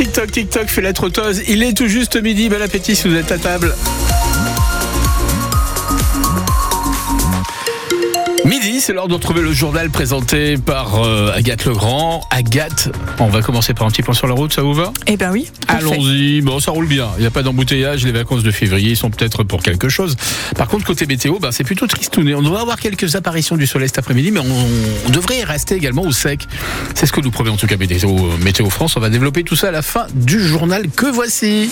TikTok, TikTok fait la trotteuse. Il est tout juste midi. Bon appétit si vous êtes à table. Midi, c'est l'heure de retrouver le journal présenté par euh, Agathe Legrand. Agathe, on va commencer par un petit point sur la route, ça vous va? Eh ben oui. Allons-y. Bon, ça roule bien. Il n'y a pas d'embouteillage. Les vacances de février sont peut-être pour quelque chose. Par contre, côté météo, ben, c'est plutôt tristouné. On devrait avoir quelques apparitions du soleil cet après-midi, mais on, on devrait rester également au sec. C'est ce que nous promet en tout cas Météo, Météo France. On va développer tout ça à la fin du journal que voici?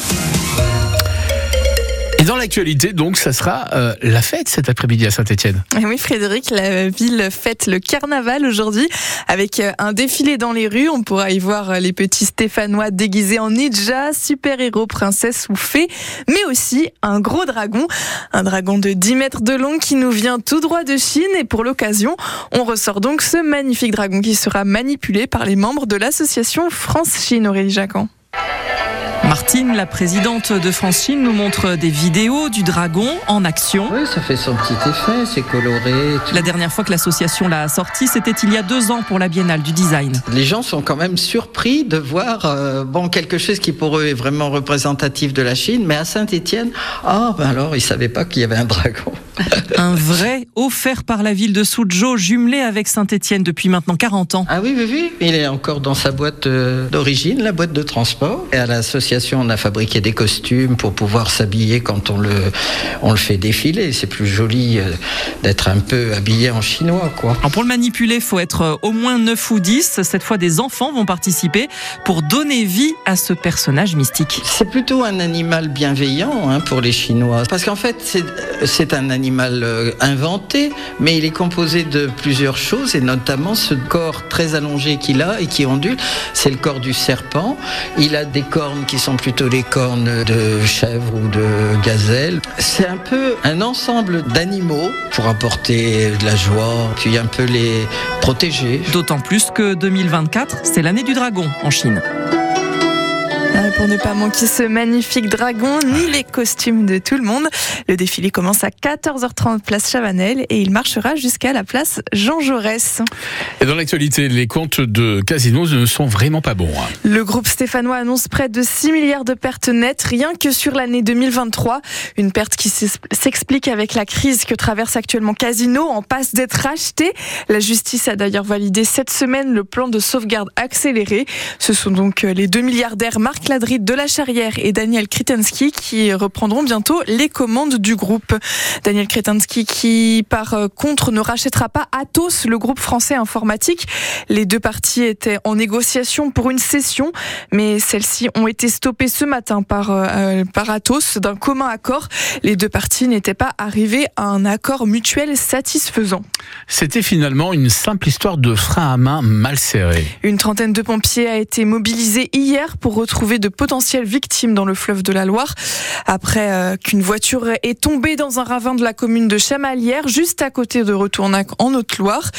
Dans l'actualité, donc, ça sera euh, la fête cet après-midi à Saint-Etienne. Oui, Frédéric, la ville fête le carnaval aujourd'hui avec euh, un défilé dans les rues. On pourra y voir euh, les petits Stéphanois déguisés en ninja, super-héros, princesse ou fée, mais aussi un gros dragon, un dragon de 10 mètres de long qui nous vient tout droit de Chine. Et pour l'occasion, on ressort donc ce magnifique dragon qui sera manipulé par les membres de l'association France-Chine, Aurélie Jacquan. Martine, la présidente de France Chine, nous montre des vidéos du dragon en action. Oui, ça fait son petit effet, c'est coloré. La dernière fois que l'association l'a sorti, c'était il y a deux ans pour la Biennale du Design. Les gens sont quand même surpris de voir euh, bon quelque chose qui pour eux est vraiment représentatif de la Chine, mais à Saint-Étienne, ah ben alors ils savaient pas qu'il y avait un dragon. un vrai offert par la ville de Suzhou, jumelé avec Saint-Étienne depuis maintenant 40 ans. Ah oui, oui, oui, il est encore dans sa boîte euh, d'origine, la boîte de transport. Et à l'association on a fabriqué des costumes pour pouvoir s'habiller quand on le, on le fait défiler. C'est plus joli euh, d'être un peu habillé en chinois, quoi. pour le manipuler, il faut être euh, au moins 9 ou 10. Cette fois, des enfants vont participer pour donner vie à ce personnage mystique. C'est plutôt un animal bienveillant hein, pour les Chinois. Parce qu'en fait, c'est un animal euh, inventé, mais il est composé de plusieurs choses, et notamment ce corps très allongé qu'il a et qui ondule. C'est le corps du serpent. Il a des cornes qui sont plutôt les cornes de chèvre ou de gazelle. C'est un peu un ensemble d'animaux pour apporter de la joie, puis un peu les protéger. D'autant plus que 2024, c'est l'année du dragon en Chine pour ne pas manquer ce magnifique dragon ni les costumes de tout le monde. Le défilé commence à 14h30 place Chavanel et il marchera jusqu'à la place Jean Jaurès. Et dans l'actualité, les comptes de Casino ne sont vraiment pas bons. Hein. Le groupe stéphanois annonce près de 6 milliards de pertes nettes rien que sur l'année 2023. Une perte qui s'explique avec la crise que traverse actuellement Casino en passe d'être racheté. La justice a d'ailleurs validé cette semaine le plan de sauvegarde accéléré. Ce sont donc les deux milliardaires Marc De la Charrière et Daniel Kritensky qui reprendront bientôt les commandes du groupe. Daniel Kritensky qui par contre ne rachètera pas Atos, le groupe français informatique. Les deux parties étaient en négociation pour une cession, mais celles-ci ont été stoppées ce matin par, euh, par Atos d'un commun accord. Les deux parties n'étaient pas arrivées à un accord mutuel satisfaisant. C'était finalement une simple histoire de frein à main mal serré. Une trentaine de pompiers a été mobilisée hier pour retrouver de potentielles victimes dans le fleuve de la Loire après euh, qu'une voiture est tombée dans un ravin de la commune de Chamalières, juste à côté de Retournac en Haute-Loire.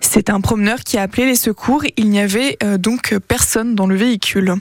C'est un promeneur qui a appelé les secours. Il n'y avait euh, donc personne dans le véhicule.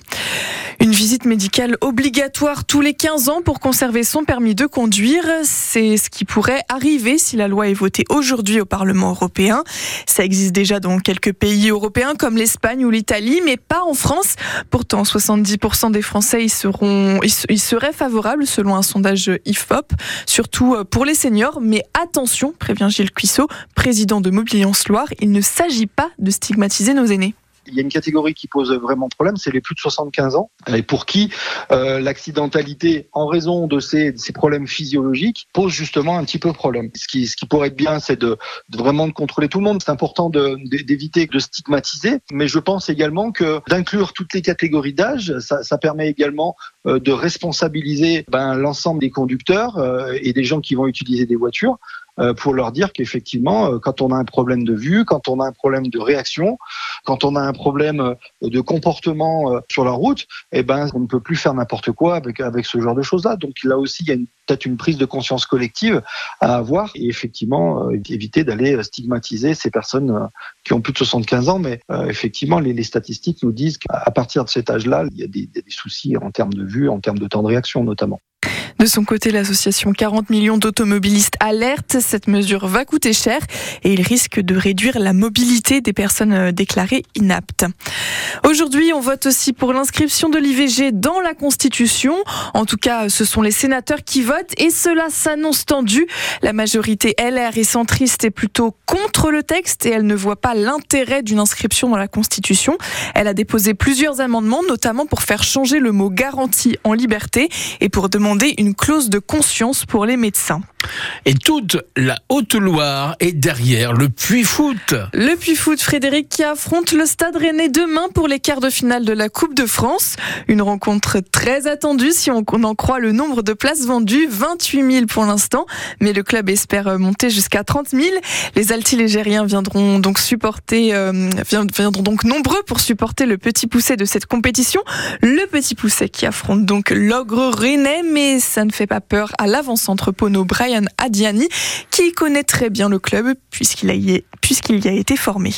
Une visite médicale obligatoire tous les 15 ans pour conserver son permis de conduire, c'est ce qui pourrait arriver si la loi est votée aujourd'hui au Parlement européen. Ça existe déjà dans quelques pays européens comme l'Espagne ou l'Italie, mais pas en France. Pourtant, 70% des Français y, seront, y seraient favorables selon un sondage IFOP, surtout euh, pour les seniors. Mais attention, prévient Gilles Cuissot, président de Mobiliance Loire, il ne s'agit pas de stigmatiser nos aînés il y a une catégorie qui pose vraiment problème, c'est les plus de 75 ans, et pour qui euh, l'accidentalité, en raison de ces, problèmes physiologiques, pose justement un petit peu problème. Ce qui, pourrait être bien, c'est de, vraiment de contrôler tout le monde. C'est important d'éviter de, stigmatiser, mais je pense également que d'inclure toutes les catégories d'âge, ça, permet également de responsabiliser ben, l'ensemble des conducteurs euh, et des gens qui vont utiliser des voitures euh, pour leur dire qu'effectivement, euh, quand on a un problème de vue, quand on a un problème de réaction, quand on a un problème euh, de comportement sur la route, eh ben, on ne peut plus faire n'importe quoi avec, avec ce genre de choses-là. Donc là aussi, il y a peut-être une prise de conscience collective à avoir et effectivement éviter d'aller stigmatiser ces personnes qui ont plus de 75 ans. Mais effectivement, les, statistiques nous disent qu'à partir de cet âge-là, il y a des soucis en termes de vue, en termes de temps de réaction notamment. De son côté, l'association 40 millions d'automobilistes alerte. Cette mesure va coûter cher et il risque de réduire la mobilité des personnes euh, déclarées inaptes. Aujourd'hui, on vote aussi pour l'inscription de l'IVG dans la Constitution. En tout cas, ce sont les sénateurs qui votent et cela s'annonce tendu. La majorité LR et centriste est plutôt contre le texte et elle ne voit pas l'intérêt d'une inscription dans la Constitution. Elle a déposé plusieurs amendements, notamment pour faire changer le mot garantie en liberté et pour demander une clause de conscience pour les médecins. Et toute la Haute-Loire est derrière le Puy Foot. Le Puy Foot, Frédéric, qui affronte le Stade Rennais demain pour les quarts de finale de la Coupe de France. Une rencontre très attendue si on en croit le nombre de places vendues, 28 000 pour l'instant, mais le club espère monter jusqu'à 30 000. Les altilégériens viendront donc supporter, euh, viendront donc nombreux pour supporter le Petit Pousset de cette compétition. Le Petit Pousset qui affronte donc l'Ogre Rennais, mais ça ne fait pas peur à l'avant-centre Pono Brian Adiani, qui connaît très bien le club puisqu'il y, y a été formé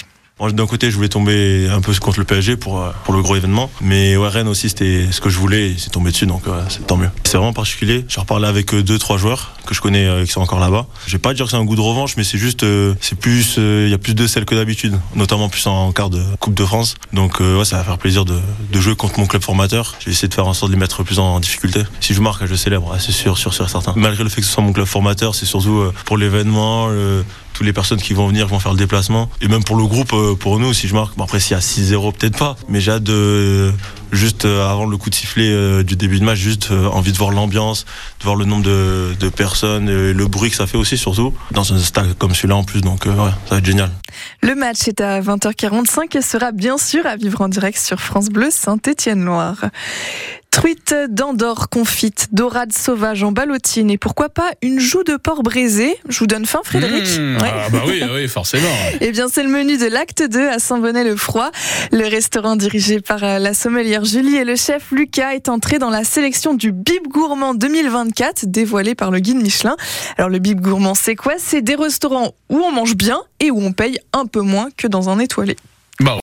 d'un côté, je voulais tomber un peu contre le PSG pour, euh, pour le gros événement. Mais ouais, Rennes aussi, c'était ce que je voulais c'est tombé dessus, donc c'est tant mieux. C'est vraiment particulier. J'ai reparlé avec euh, deux, trois joueurs que je connais euh, qui sont encore là-bas. Je vais pas dire que c'est un goût de revanche, mais c'est juste, c'est plus, il y a plus de sel que d'habitude, notamment plus en quart de Coupe de France. Donc ouais, ça va faire plaisir de, de jouer contre mon club formateur. J'ai essayé de faire en sorte de les mettre plus en difficulté. Si je marque, je célèbre, c'est sûr, sûr, sûr, certain. Malgré le fait que ce soit mon club formateur, c'est surtout pour l'événement, toutes les personnes qui vont venir vont faire le déplacement. Et même pour le groupe, euh, pour nous, si je marque, bon après s'il y a 6-0, peut-être pas, mais j'ai hâte de, juste euh, avant le coup de sifflet euh, du début de match, juste envie de voir l'ambiance, de voir le nombre de, personnes, le bruit que ça fait aussi surtout, dans un stade comme celui-là en plus, donc ouais, ça va être génial. Le match est à 20h45 et sera bien sûr à vivre en direct sur France Bleu Saint-Étienne-Loire. Truite d'Andorre confite, dorade sauvage en ballotine et pourquoi pas une joue de porc braisé? Je vous donne faim Frédéric mmh, ah bah oui, oui, forcément. eh bien c'est le menu de l'acte 2 à Saint-Bonnet-le-Froid. Le restaurant dirigé par euh, la sommelière Julie et le chef Lucas est entré dans la sélection du Bib Gourmand 2024 dévoilé par le guide Michelin. Alors le Bib Gourmand c'est quoi? C'est des restaurants où on mange bien et où on paye un peu moins que dans un étoilé.